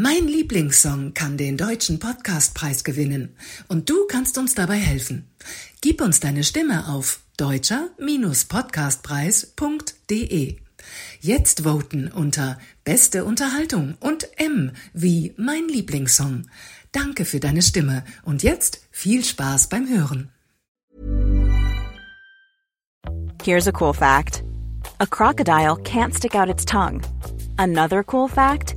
Mein Lieblingssong kann den deutschen Podcastpreis gewinnen und du kannst uns dabei helfen. Gib uns deine Stimme auf deutscher-podcastpreis.de. Jetzt voten unter Beste Unterhaltung und M wie mein Lieblingssong. Danke für deine Stimme und jetzt viel Spaß beim Hören. Here's a cool fact. A crocodile can't stick out its tongue. Another cool fact,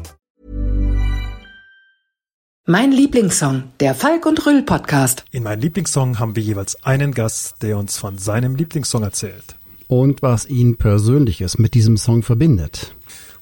Mein Lieblingssong, der Falk und Rüll Podcast. In meinem Lieblingssong haben wir jeweils einen Gast, der uns von seinem Lieblingssong erzählt. und was ihn Persönliches mit diesem Song verbindet.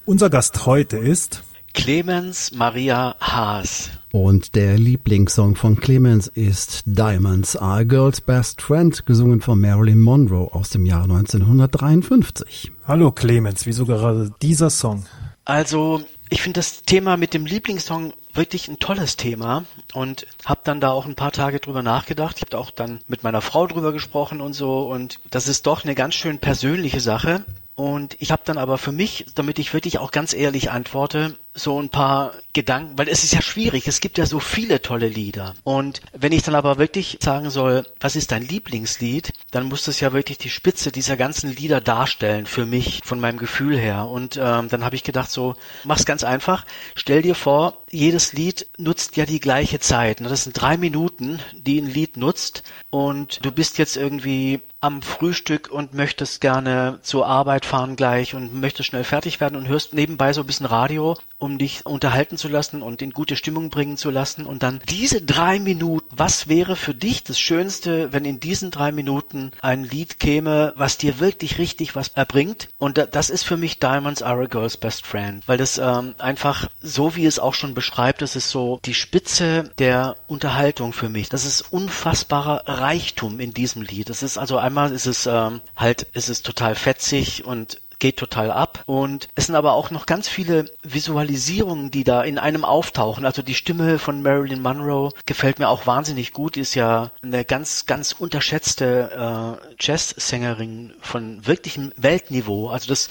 Unser Gast heute ist Clemens Maria Haas. Und der Lieblingssong von Clemens ist Diamonds Are a Girl's Best Friend, gesungen von Marilyn Monroe aus dem Jahr 1953. Hallo Clemens, wieso gerade dieser Song? Also, ich finde das Thema mit dem Lieblingssong wirklich ein tolles Thema und habe dann da auch ein paar Tage drüber nachgedacht. Ich habe auch dann mit meiner Frau drüber gesprochen und so und das ist doch eine ganz schön persönliche Sache. Und ich habe dann aber für mich, damit ich wirklich auch ganz ehrlich antworte, so ein paar Gedanken, weil es ist ja schwierig, es gibt ja so viele tolle Lieder. Und wenn ich dann aber wirklich sagen soll, was ist dein Lieblingslied, dann muss das ja wirklich die Spitze dieser ganzen Lieder darstellen für mich, von meinem Gefühl her. Und ähm, dann habe ich gedacht, so, mach's ganz einfach, stell dir vor, jedes Lied nutzt ja die gleiche Zeit. Das sind drei Minuten, die ein Lied nutzt und du bist jetzt irgendwie am Frühstück und möchtest gerne zur Arbeit fahren gleich und möchtest schnell fertig werden und hörst nebenbei so ein bisschen Radio um dich unterhalten zu lassen und in gute Stimmung bringen zu lassen. Und dann diese drei Minuten, was wäre für dich das Schönste, wenn in diesen drei Minuten ein Lied käme, was dir wirklich richtig was erbringt? Und das ist für mich Diamonds Are a Girl's Best Friend, weil das ähm, einfach, so wie es auch schon beschreibt, das ist so die Spitze der Unterhaltung für mich. Das ist unfassbarer Reichtum in diesem Lied. Das ist also einmal ist es ähm, halt, ist es total fetzig und geht total ab. Und es sind aber auch noch ganz viele Visualisierungen, die da in einem auftauchen. Also die Stimme von Marilyn Monroe gefällt mir auch wahnsinnig gut. Die ist ja eine ganz, ganz unterschätzte äh, Jazzsängerin von wirklichem Weltniveau. Also das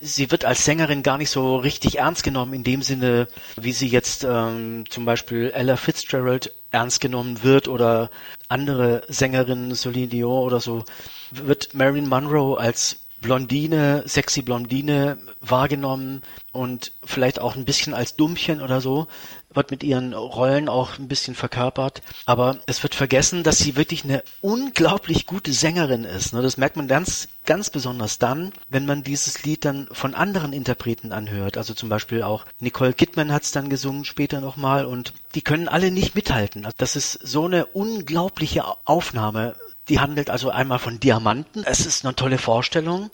sie wird als Sängerin gar nicht so richtig ernst genommen in dem Sinne, wie sie jetzt ähm, zum Beispiel Ella Fitzgerald ernst genommen wird oder andere Sängerinnen, Celine Dion oder so, wird Marilyn Monroe als Blondine, sexy Blondine wahrgenommen und vielleicht auch ein bisschen als Dummchen oder so, wird mit ihren Rollen auch ein bisschen verkörpert. Aber es wird vergessen, dass sie wirklich eine unglaublich gute Sängerin ist. Ne? Das merkt man ganz, ganz besonders dann, wenn man dieses Lied dann von anderen Interpreten anhört. Also zum Beispiel auch Nicole Kidman hat es dann gesungen später nochmal und die können alle nicht mithalten. Das ist so eine unglaubliche Aufnahme die handelt also einmal von Diamanten. Es ist eine tolle Vorstellung.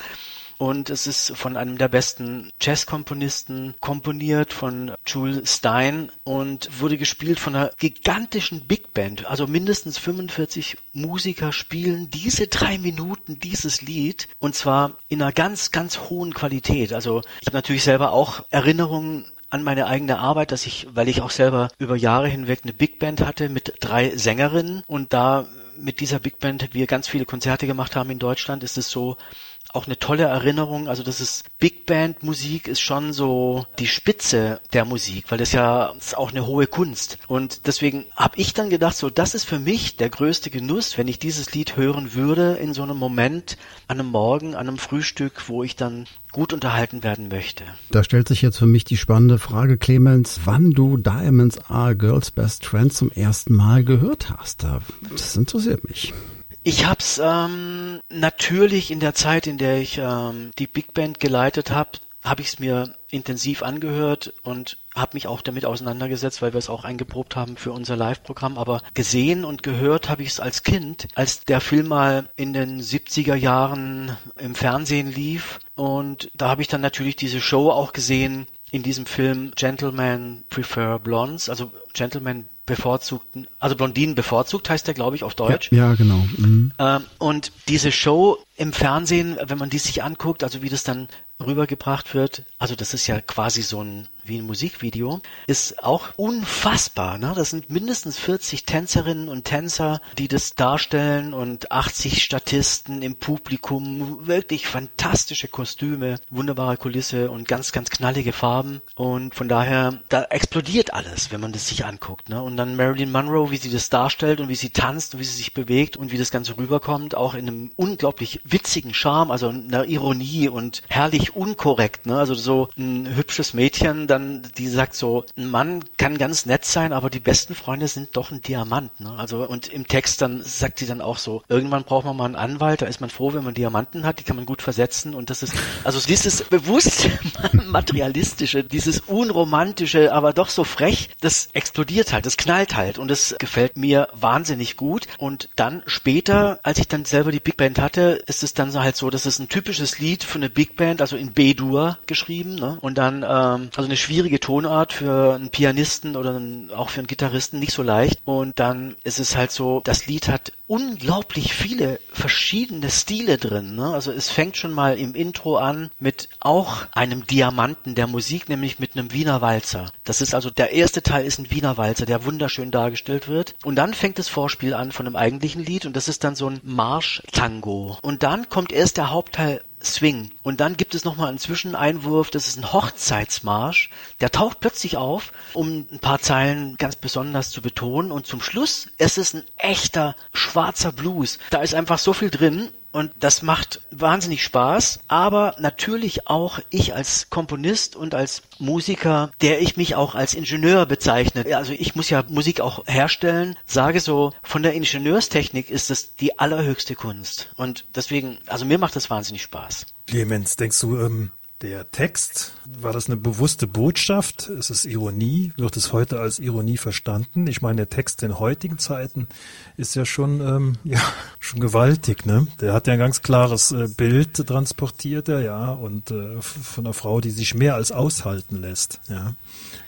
Und es ist von einem der besten Jazzkomponisten komponiert, von Jules Stein und wurde gespielt von einer gigantischen Big Band. Also mindestens 45 Musiker spielen diese drei Minuten dieses Lied und zwar in einer ganz, ganz hohen Qualität. Also ich habe natürlich selber auch Erinnerungen an meine eigene Arbeit, dass ich, weil ich auch selber über Jahre hinweg eine Big Band hatte mit drei Sängerinnen. Und da mit dieser Big Band wir ganz viele Konzerte gemacht haben in Deutschland, ist es so auch eine tolle Erinnerung. Also das ist Big Band Musik ist schon so die Spitze der Musik, weil das ja ist auch eine hohe Kunst. Und deswegen habe ich dann gedacht, so das ist für mich der größte Genuss, wenn ich dieses Lied hören würde in so einem Moment an einem Morgen, an einem Frühstück, wo ich dann gut unterhalten werden möchte. Da stellt sich jetzt für mich die spannende Frage, Clemens, wann du Diamonds Are Girls Best Friend zum ersten Mal gehört hast. Das interessiert mich. Ich hab's ähm, natürlich in der Zeit, in der ich ähm, die Big Band geleitet habe, habe ich es mir intensiv angehört und habe mich auch damit auseinandergesetzt, weil wir es auch eingeprobt haben für unser Live-Programm. Aber gesehen und gehört habe ich es als Kind, als der Film mal in den 70er Jahren im Fernsehen lief. Und da habe ich dann natürlich diese Show auch gesehen, in diesem Film Gentlemen Prefer Blondes, also Gentlemen bevorzugten, also Blondinen bevorzugt heißt der, glaube ich, auf Deutsch. Ja, ja genau. Mhm. Ähm, und diese Show im Fernsehen, wenn man die sich anguckt, also wie das dann rübergebracht wird, also das ist ja quasi so ein wie ein Musikvideo, ist auch unfassbar. Ne? Das sind mindestens 40 Tänzerinnen und Tänzer, die das darstellen und 80 Statisten im Publikum. Wirklich fantastische Kostüme, wunderbare Kulisse und ganz, ganz knallige Farben. Und von daher, da explodiert alles, wenn man das sich anguckt. Ne? Und dann Marilyn Monroe, wie sie das darstellt und wie sie tanzt und wie sie sich bewegt und wie das Ganze rüberkommt, auch in einem unglaublich witzigen Charme, also einer Ironie und herrlich unkorrekt. Ne? Also so ein hübsches Mädchen, dann, die sagt so, ein Mann kann ganz nett sein, aber die besten Freunde sind doch ein Diamant. Ne? Also und im Text dann sagt sie dann auch so, irgendwann braucht man mal einen Anwalt, da ist man froh, wenn man Diamanten hat, die kann man gut versetzen und das ist, also dieses bewusst materialistische, dieses unromantische, aber doch so frech, das explodiert halt, das knallt halt und das gefällt mir wahnsinnig gut und dann später, als ich dann selber die Big Band hatte, ist es dann halt so, das ist ein typisches Lied für eine Big Band, also in B-Dur geschrieben ne? und dann ähm, also eine schwierige Tonart für einen Pianisten oder einen, auch für einen Gitarristen nicht so leicht. Und dann ist es halt so, das Lied hat unglaublich viele verschiedene Stile drin. Ne? Also es fängt schon mal im Intro an mit auch einem Diamanten der Musik, nämlich mit einem Wiener Walzer. Das ist also der erste Teil ist ein Wiener Walzer, der wunderschön dargestellt wird. Und dann fängt das Vorspiel an von einem eigentlichen Lied und das ist dann so ein Marsch-Tango. Und dann kommt erst der Hauptteil Swing. Und dann gibt es nochmal einen Zwischeneinwurf, das ist ein Hochzeitsmarsch. Der taucht plötzlich auf, um ein paar Zeilen ganz besonders zu betonen. Und zum Schluss, es ist ein echter schwarzer Blues. Da ist einfach so viel drin und das macht wahnsinnig Spaß, aber natürlich auch ich als Komponist und als Musiker, der ich mich auch als Ingenieur bezeichne. Also ich muss ja Musik auch herstellen, sage so, von der Ingenieurstechnik ist es die allerhöchste Kunst. Und deswegen, also mir macht das wahnsinnig Spaß. Clemens, denkst du, ähm, der Text, war das eine bewusste Botschaft? Ist es Ironie? Wird es heute als Ironie verstanden? Ich meine, der Text in heutigen Zeiten ist ja schon, ähm, ja, schon gewaltig, ne? Der hat ja ein ganz klares äh, Bild transportiert, er, ja, und äh, von einer Frau, die sich mehr als aushalten lässt, ja.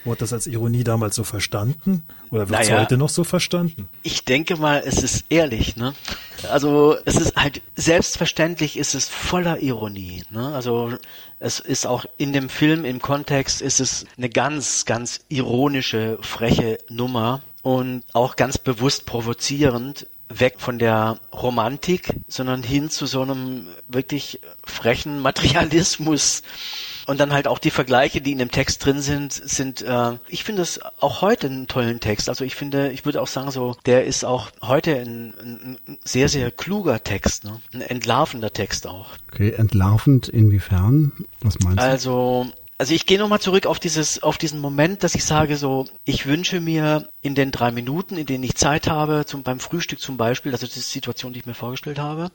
Wurde das als Ironie damals so verstanden? Oder wird es naja, heute noch so verstanden? Ich denke mal, es ist ehrlich, ne? Also es ist halt selbstverständlich ist es voller Ironie, ne? Also es ist auch in dem Film im Kontext ist es eine ganz, ganz ironische, freche Nummer und auch ganz bewusst provozierend weg von der Romantik, sondern hin zu so einem wirklich frechen Materialismus. Und dann halt auch die Vergleiche, die in dem Text drin sind, sind, äh, ich finde es auch heute einen tollen Text. Also ich finde, ich würde auch sagen, so, der ist auch heute ein, ein sehr, sehr kluger Text, ne? ein entlarvender Text auch. Okay, entlarvend inwiefern? Was meinst du? Also also ich gehe nochmal zurück auf dieses, auf diesen Moment, dass ich sage so, ich wünsche mir in den drei Minuten, in denen ich Zeit habe, zum, beim Frühstück zum Beispiel, also diese Situation, die ich mir vorgestellt habe,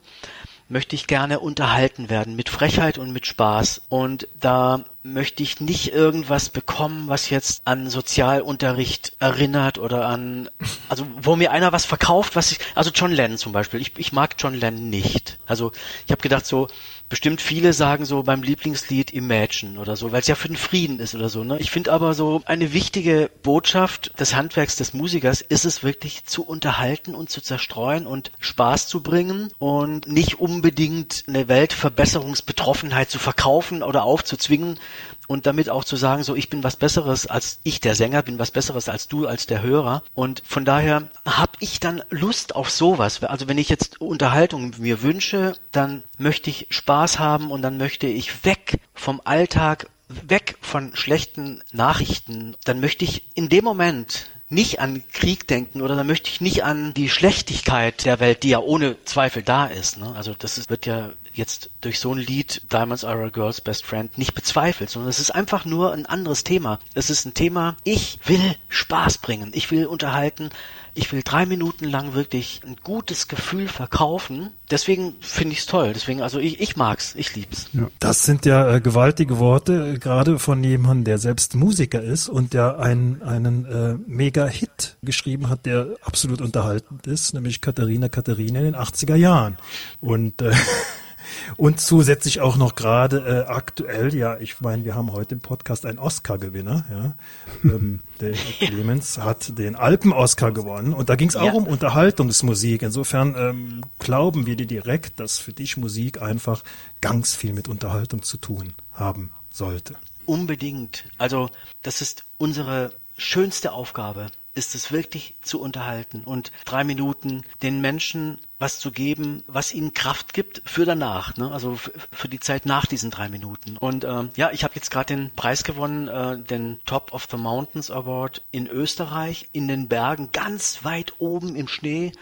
möchte ich gerne unterhalten werden mit Frechheit und mit Spaß. Und da möchte ich nicht irgendwas bekommen, was jetzt an Sozialunterricht erinnert oder an, also wo mir einer was verkauft, was ich, also John Lennon zum Beispiel. Ich, ich mag John Lennon nicht. Also ich habe gedacht so, bestimmt viele sagen so beim Lieblingslied Imagine oder so, weil es ja für den Frieden ist oder so. Ne? Ich finde aber so eine wichtige Botschaft des Handwerks des Musikers ist es wirklich zu unterhalten und zu zerstreuen und Spaß zu bringen und nicht unbedingt eine Weltverbesserungsbetroffenheit zu verkaufen oder aufzuzwingen, und damit auch zu sagen, so ich bin was Besseres als ich, der Sänger, bin was Besseres als du, als der Hörer. Und von daher habe ich dann Lust auf sowas. Also wenn ich jetzt Unterhaltung mir wünsche, dann möchte ich Spaß haben und dann möchte ich weg vom Alltag, weg von schlechten Nachrichten. Dann möchte ich in dem Moment nicht an Krieg denken oder dann möchte ich nicht an die Schlechtigkeit der Welt, die ja ohne Zweifel da ist. Ne? Also das ist, wird ja jetzt durch so ein Lied Diamonds Are a Girl's Best Friend nicht bezweifelt, sondern es ist einfach nur ein anderes Thema. Es ist ein Thema, ich will Spaß bringen, ich will unterhalten, ich will drei Minuten lang wirklich ein gutes Gefühl verkaufen. Deswegen finde ich es toll. Deswegen, also ich, ich mag's, ich lieb's. Ja, das sind ja äh, gewaltige Worte, äh, gerade von jemandem, der selbst Musiker ist und der einen, einen äh, Mega-Hit geschrieben hat, der absolut unterhaltend ist, nämlich Katharina Katharina in den 80er Jahren. Und äh, Und zusätzlich auch noch gerade äh, aktuell, ja, ich meine, wir haben heute im Podcast einen Oscar-Gewinner, ja. Ähm, der Clemens hat den Alpen-Oscar gewonnen und da ging es auch ja. um Unterhaltungsmusik. Insofern ähm, glauben wir dir direkt, dass für dich Musik einfach ganz viel mit Unterhaltung zu tun haben sollte. Unbedingt. Also das ist unsere schönste Aufgabe ist es wirklich zu unterhalten und drei Minuten den Menschen was zu geben, was ihnen Kraft gibt für danach, ne? also für die Zeit nach diesen drei Minuten. Und ähm, ja, ich habe jetzt gerade den Preis gewonnen, äh, den Top of the Mountains Award in Österreich, in den Bergen, ganz weit oben im Schnee.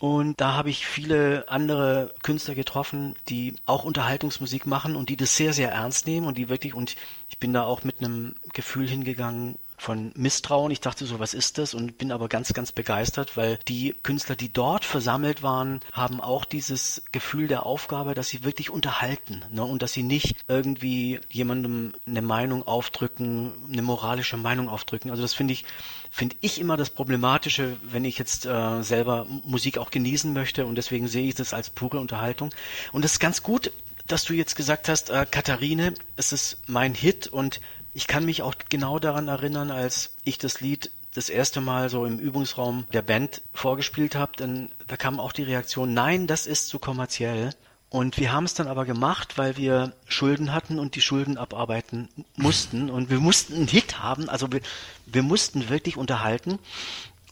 Und da habe ich viele andere Künstler getroffen, die auch Unterhaltungsmusik machen und die das sehr, sehr ernst nehmen und die wirklich, und ich bin da auch mit einem Gefühl hingegangen, von Misstrauen. Ich dachte so, was ist das? Und bin aber ganz, ganz begeistert, weil die Künstler, die dort versammelt waren, haben auch dieses Gefühl der Aufgabe, dass sie wirklich unterhalten ne? und dass sie nicht irgendwie jemandem eine Meinung aufdrücken, eine moralische Meinung aufdrücken. Also das finde ich finde ich immer das Problematische, wenn ich jetzt äh, selber Musik auch genießen möchte und deswegen sehe ich das als pure Unterhaltung. Und das ist ganz gut, dass du jetzt gesagt hast, äh, Katharine, es ist mein Hit und ich kann mich auch genau daran erinnern, als ich das Lied das erste Mal so im Übungsraum der Band vorgespielt habe, dann da kam auch die Reaktion, nein, das ist zu kommerziell. Und wir haben es dann aber gemacht, weil wir Schulden hatten und die Schulden abarbeiten mussten. Und wir mussten einen Hit haben, also wir, wir mussten wirklich unterhalten.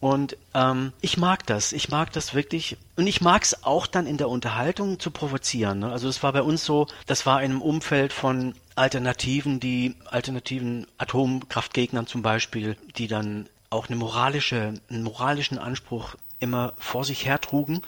Und ähm, ich mag das. Ich mag das wirklich. Und ich mag es auch dann in der Unterhaltung zu provozieren. Ne? Also es war bei uns so, das war in einem Umfeld von Alternativen, die alternativen Atomkraftgegnern zum Beispiel, die dann auch eine moralische, einen moralischen Anspruch immer vor sich hertrugen.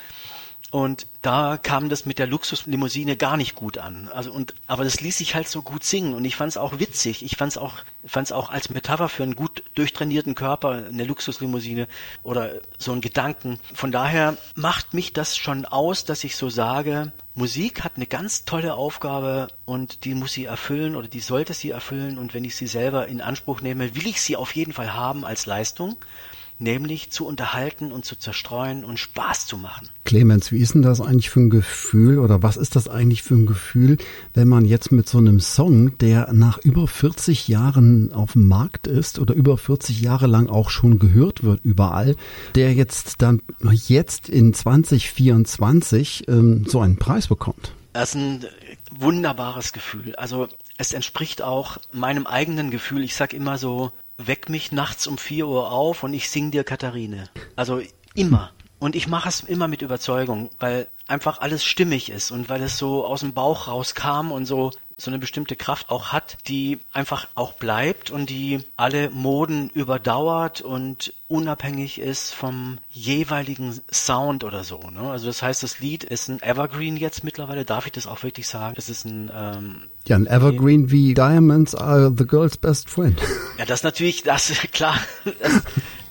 Und da kam das mit der Luxuslimousine gar nicht gut an. Also und aber das ließ sich halt so gut singen und ich fand es auch witzig. Ich fand es auch fand auch als Metapher für einen gut durchtrainierten Körper eine Luxuslimousine oder so ein Gedanken. Von daher macht mich das schon aus, dass ich so sage, Musik hat eine ganz tolle Aufgabe und die muss sie erfüllen oder die sollte sie erfüllen und wenn ich sie selber in Anspruch nehme, will ich sie auf jeden Fall haben als Leistung nämlich zu unterhalten und zu zerstreuen und Spaß zu machen. Clemens, wie ist denn das eigentlich für ein Gefühl oder was ist das eigentlich für ein Gefühl, wenn man jetzt mit so einem Song, der nach über 40 Jahren auf dem Markt ist oder über 40 Jahre lang auch schon gehört wird überall, der jetzt dann jetzt in 2024 ähm, so einen Preis bekommt? Das ist ein wunderbares Gefühl. Also es entspricht auch meinem eigenen Gefühl. Ich sag immer so, weck mich nachts um vier Uhr auf und ich sing dir Katharine. Also immer. Und ich mache es immer mit Überzeugung, weil einfach alles stimmig ist und weil es so aus dem Bauch rauskam und so so eine bestimmte Kraft auch hat, die einfach auch bleibt und die alle Moden überdauert und unabhängig ist vom jeweiligen Sound oder so. Ne? Also das heißt, das Lied ist ein Evergreen jetzt mittlerweile, darf ich das auch wirklich sagen? Es ist ein ähm, ja, ein Evergreen wie Diamonds are the girl's best friend. Ja, das natürlich, das klar. Das,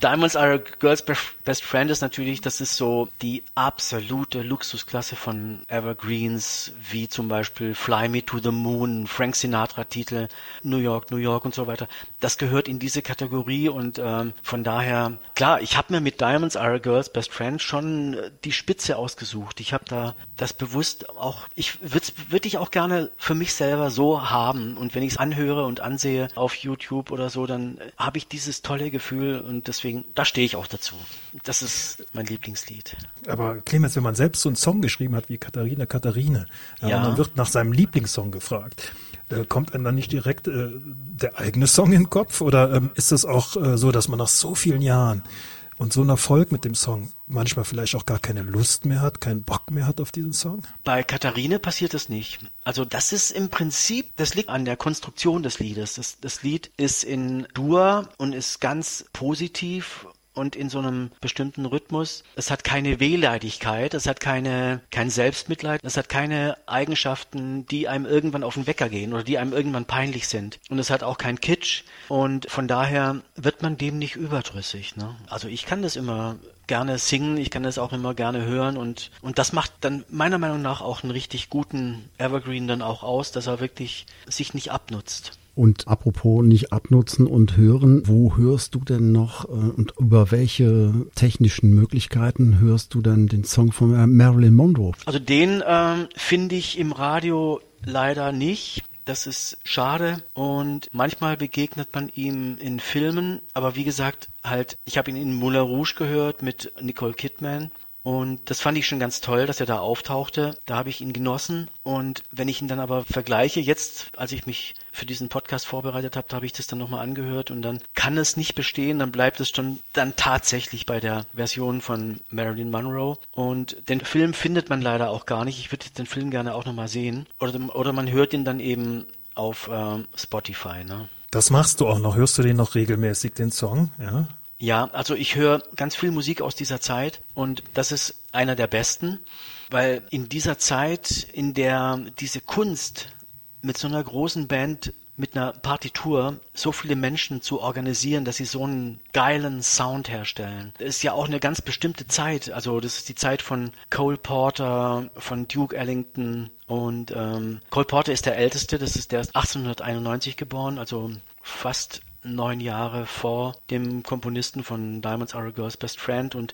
Diamonds are a girl's best friend ist natürlich, das ist so die absolute Luxusklasse von Evergreens, wie zum Beispiel Fly Me to the Moon, Frank Sinatra Titel, New York, New York und so weiter. Das gehört in diese Kategorie und ähm, von daher, klar, ich habe mir mit Diamonds are a girl's best friend schon äh, die Spitze ausgesucht. Ich habe da das bewusst auch, ich würde würd ich auch gerne für mich selber so haben und wenn ich es anhöre und ansehe auf YouTube oder so, dann äh, habe ich dieses tolle Gefühl und deswegen deswegen, da stehe ich auch dazu. Das ist mein Lieblingslied. Aber Clemens, wenn man selbst so einen Song geschrieben hat wie Katharina Katharine, ja. und man wird nach seinem Lieblingssong gefragt, äh, kommt einem dann nicht direkt äh, der eigene Song in den Kopf? Oder ähm, ist das auch äh, so, dass man nach so vielen Jahren und so ein Erfolg mit dem Song manchmal vielleicht auch gar keine Lust mehr hat, keinen Bock mehr hat auf diesen Song? Bei Katharine passiert das nicht. Also das ist im Prinzip, das liegt an der Konstruktion des Liedes. Das, das Lied ist in Dur und ist ganz positiv und in so einem bestimmten Rhythmus. Es hat keine Wehleidigkeit, es hat keine, kein Selbstmitleid, es hat keine Eigenschaften, die einem irgendwann auf den Wecker gehen oder die einem irgendwann peinlich sind. Und es hat auch kein Kitsch und von daher wird man dem nicht überdrüssig. Ne? Also ich kann das immer gerne singen, ich kann das auch immer gerne hören und, und das macht dann meiner Meinung nach auch einen richtig guten Evergreen dann auch aus, dass er wirklich sich nicht abnutzt. Und apropos nicht abnutzen und hören, wo hörst du denn noch äh, und über welche technischen Möglichkeiten hörst du denn den Song von Marilyn Monroe? Also den ähm, finde ich im Radio leider nicht. Das ist schade und manchmal begegnet man ihm in Filmen, aber wie gesagt, halt, ich habe ihn in Moulin Rouge gehört mit Nicole Kidman und das fand ich schon ganz toll, dass er da auftauchte. Da habe ich ihn genossen. Und wenn ich ihn dann aber vergleiche, jetzt, als ich mich für diesen Podcast vorbereitet habe, da habe ich das dann nochmal angehört und dann kann es nicht bestehen, dann bleibt es schon dann tatsächlich bei der Version von Marilyn Monroe. Und den Film findet man leider auch gar nicht. Ich würde den Film gerne auch nochmal sehen. Oder, oder man hört ihn dann eben auf ähm, Spotify. Ne? Das machst du auch noch. Hörst du den noch regelmäßig, den Song? Ja. Ja, also ich höre ganz viel Musik aus dieser Zeit und das ist einer der besten, weil in dieser Zeit, in der diese Kunst mit so einer großen Band mit einer Partitur so viele Menschen zu organisieren, dass sie so einen geilen Sound herstellen. Das ist ja auch eine ganz bestimmte Zeit. Also das ist die Zeit von Cole Porter, von Duke Ellington und ähm, Cole Porter ist der älteste. Das ist der ist 1891 geboren, also fast neun Jahre vor dem Komponisten von Diamonds Are a Girl's Best Friend und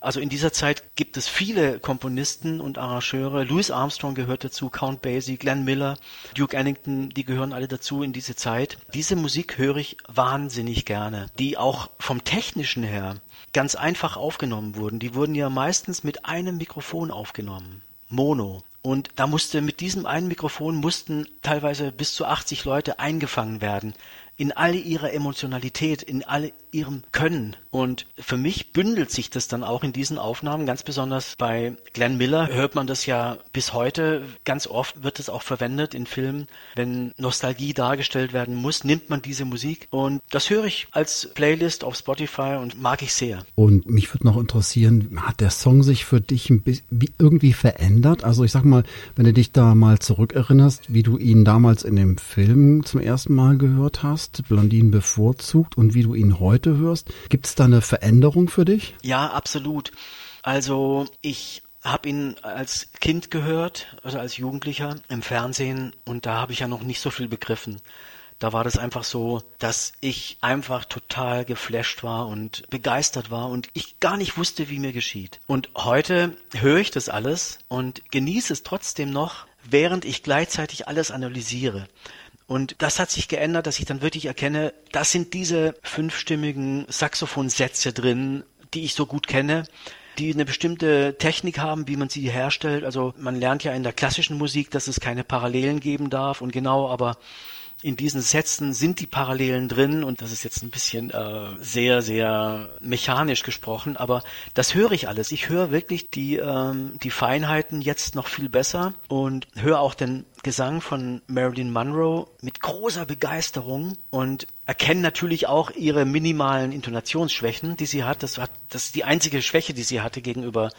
also in dieser Zeit gibt es viele Komponisten und Arrangeure. Louis Armstrong gehört dazu, Count Basie, Glenn Miller, Duke Ellington, die gehören alle dazu in diese Zeit. Diese Musik höre ich wahnsinnig gerne, die auch vom technischen her ganz einfach aufgenommen wurden. Die wurden ja meistens mit einem Mikrofon aufgenommen. Mono. Und da musste mit diesem einen Mikrofon mussten teilweise bis zu 80 Leute eingefangen werden in all ihrer Emotionalität, in all ihrem Können. Und für mich bündelt sich das dann auch in diesen Aufnahmen, ganz besonders bei Glenn Miller hört man das ja bis heute, ganz oft wird es auch verwendet in Filmen, wenn Nostalgie dargestellt werden muss, nimmt man diese Musik und das höre ich als Playlist auf Spotify und mag ich sehr. Und mich würde noch interessieren, hat der Song sich für dich ein bisschen irgendwie verändert? Also ich sag mal, wenn du dich da mal zurückerinnerst, wie du ihn damals in dem Film zum ersten Mal gehört hast, Blondinen bevorzugt und wie du ihn heute hörst. Gibt es da eine Veränderung für dich? Ja, absolut. Also ich habe ihn als Kind gehört, also als Jugendlicher im Fernsehen und da habe ich ja noch nicht so viel begriffen. Da war das einfach so, dass ich einfach total geflasht war und begeistert war und ich gar nicht wusste, wie mir geschieht. Und heute höre ich das alles und genieße es trotzdem noch, während ich gleichzeitig alles analysiere. Und das hat sich geändert, dass ich dann wirklich erkenne, das sind diese fünfstimmigen Saxophonsätze drin, die ich so gut kenne die eine bestimmte Technik haben, wie man sie herstellt. Also man lernt ja in der klassischen Musik, dass es keine Parallelen geben darf und genau, aber in diesen Sätzen sind die Parallelen drin und das ist jetzt ein bisschen äh, sehr, sehr mechanisch gesprochen, aber das höre ich alles. Ich höre wirklich die, ähm, die Feinheiten jetzt noch viel besser und höre auch den Gesang von Marilyn Monroe mit großer Begeisterung und erkenne natürlich auch ihre minimalen Intonationsschwächen, die sie hat. Das, hat. das ist die einzige Schwäche, die sie hatte gegenüber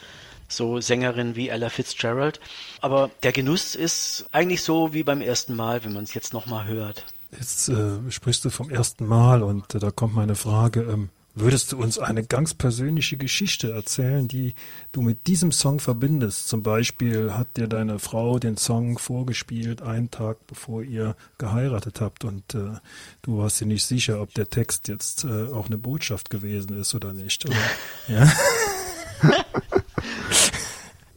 so Sängerin wie Ella Fitzgerald. Aber der Genuss ist eigentlich so wie beim ersten Mal, wenn man es jetzt nochmal hört. Jetzt äh, sprichst du vom ersten Mal und äh, da kommt meine Frage, ähm, würdest du uns eine ganz persönliche Geschichte erzählen, die du mit diesem Song verbindest? Zum Beispiel hat dir deine Frau den Song vorgespielt, einen Tag bevor ihr geheiratet habt und äh, du warst dir nicht sicher, ob der Text jetzt äh, auch eine Botschaft gewesen ist oder nicht. Oder? ja?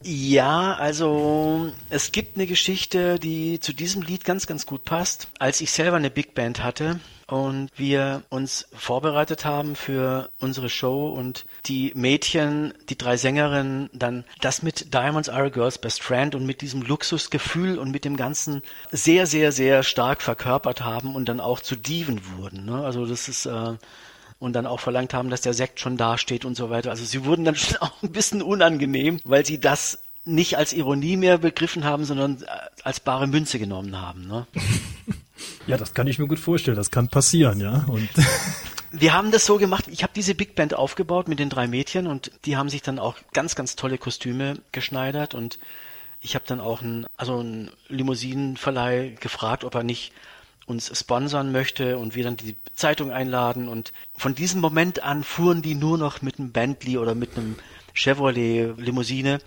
Ja, also es gibt eine Geschichte, die zu diesem Lied ganz, ganz gut passt. Als ich selber eine Big Band hatte und wir uns vorbereitet haben für unsere Show und die Mädchen, die drei Sängerinnen, dann das mit Diamonds Are a Girl's Best Friend und mit diesem Luxusgefühl und mit dem Ganzen sehr, sehr, sehr stark verkörpert haben und dann auch zu Diven wurden. Ne? Also das ist äh, und dann auch verlangt haben, dass der Sekt schon dasteht und so weiter. Also sie wurden dann schon auch ein bisschen unangenehm, weil sie das nicht als Ironie mehr begriffen haben, sondern äh, als bare Münze genommen haben. Ne? Ja, das kann ich mir gut vorstellen. Das kann passieren, ja. Und wir haben das so gemacht. Ich habe diese Big Band aufgebaut mit den drei Mädchen und die haben sich dann auch ganz, ganz tolle Kostüme geschneidert und ich habe dann auch einen, also einen Limousinenverleih gefragt, ob er nicht uns sponsern möchte und wir dann die Zeitung einladen. Und von diesem Moment an fuhren die nur noch mit einem Bentley oder mit einem Chevrolet Limousine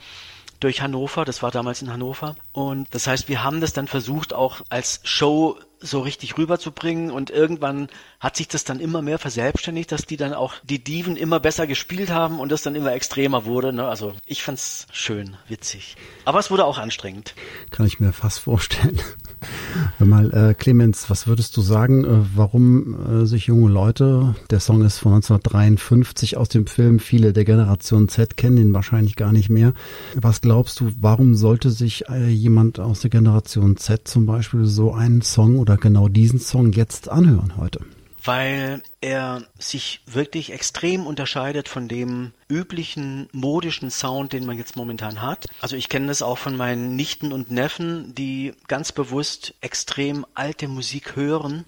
durch Hannover. Das war damals in Hannover. Und das heißt, wir haben das dann versucht, auch als Show so richtig rüberzubringen und irgendwann hat sich das dann immer mehr verselbstständigt, dass die dann auch die Diven immer besser gespielt haben und das dann immer extremer wurde. Ne? Also ich fand's schön, witzig. Aber es wurde auch anstrengend. Kann ich mir fast vorstellen. Mal, äh, Clemens, was würdest du sagen, äh, warum äh, sich junge Leute, der Song ist von 1953 aus dem Film, viele der Generation Z kennen ihn wahrscheinlich gar nicht mehr. Was glaubst du, warum sollte sich äh, jemand aus der Generation Z zum Beispiel so einen Song oder genau diesen Song jetzt anhören heute? weil er sich wirklich extrem unterscheidet von dem üblichen modischen Sound, den man jetzt momentan hat. Also ich kenne das auch von meinen Nichten und Neffen, die ganz bewusst extrem alte Musik hören,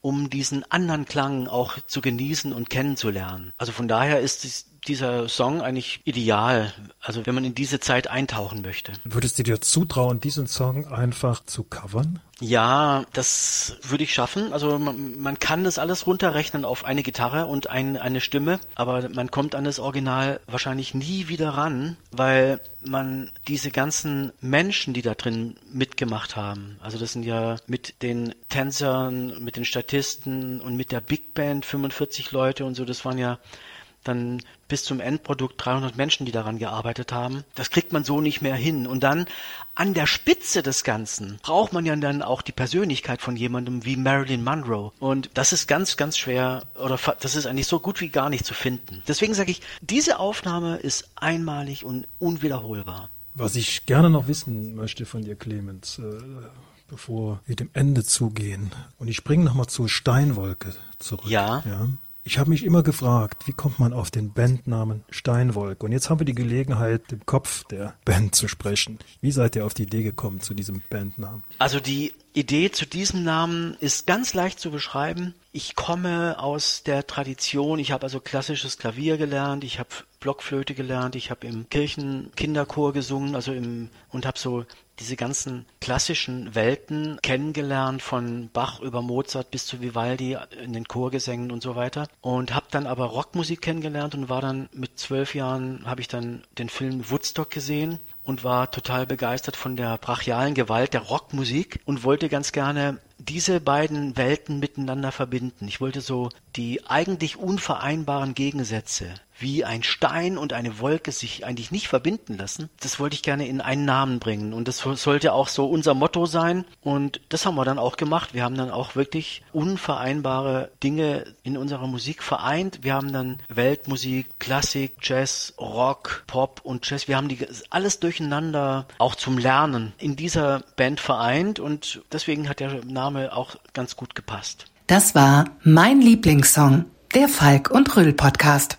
um diesen anderen Klang auch zu genießen und kennenzulernen. Also von daher ist dieser Song eigentlich ideal, also wenn man in diese Zeit eintauchen möchte. Würdest du dir zutrauen, diesen Song einfach zu covern? Ja, das würde ich schaffen. Also man, man, kann das alles runterrechnen auf eine Gitarre und ein, eine Stimme, aber man kommt an das Original wahrscheinlich nie wieder ran, weil man diese ganzen Menschen, die da drin mitgemacht haben, also das sind ja mit den Tänzern, mit den Statisten und mit der Big Band 45 Leute und so, das waren ja dann bis zum Endprodukt 300 Menschen, die daran gearbeitet haben. Das kriegt man so nicht mehr hin. Und dann an der Spitze des Ganzen braucht man ja dann auch die Persönlichkeit von jemandem wie Marilyn Monroe. Und das ist ganz, ganz schwer oder das ist eigentlich so gut wie gar nicht zu finden. Deswegen sage ich, diese Aufnahme ist einmalig und unwiederholbar. Was ich gerne noch wissen möchte von dir, Clemens, äh, bevor wir dem Ende zugehen. Und ich springe nochmal zur Steinwolke zurück. Ja. ja. Ich habe mich immer gefragt, wie kommt man auf den Bandnamen Steinwolke? Und jetzt haben wir die Gelegenheit, dem Kopf der Band zu sprechen. Wie seid ihr auf die Idee gekommen zu diesem Bandnamen? Also die Idee zu diesem Namen ist ganz leicht zu beschreiben. Ich komme aus der Tradition, ich habe also klassisches Klavier gelernt, ich habe Blockflöte gelernt, ich habe im Kirchenkinderchor gesungen, also im und habe so diese ganzen klassischen Welten kennengelernt, von Bach über Mozart bis zu Vivaldi in den Chorgesängen und so weiter. Und habe dann aber Rockmusik kennengelernt und war dann mit zwölf Jahren, habe ich dann den Film Woodstock gesehen und war total begeistert von der brachialen Gewalt der Rockmusik und wollte ganz gerne diese beiden Welten miteinander verbinden. Ich wollte so die eigentlich unvereinbaren Gegensätze wie ein Stein und eine Wolke sich eigentlich nicht verbinden lassen, das wollte ich gerne in einen Namen bringen. Und das sollte auch so unser Motto sein. Und das haben wir dann auch gemacht. Wir haben dann auch wirklich unvereinbare Dinge in unserer Musik vereint. Wir haben dann Weltmusik, Klassik, Jazz, Rock, Pop und Jazz. Wir haben die alles durcheinander auch zum Lernen in dieser Band vereint. Und deswegen hat der Name auch ganz gut gepasst. Das war mein Lieblingssong, der Falk und Röll Podcast.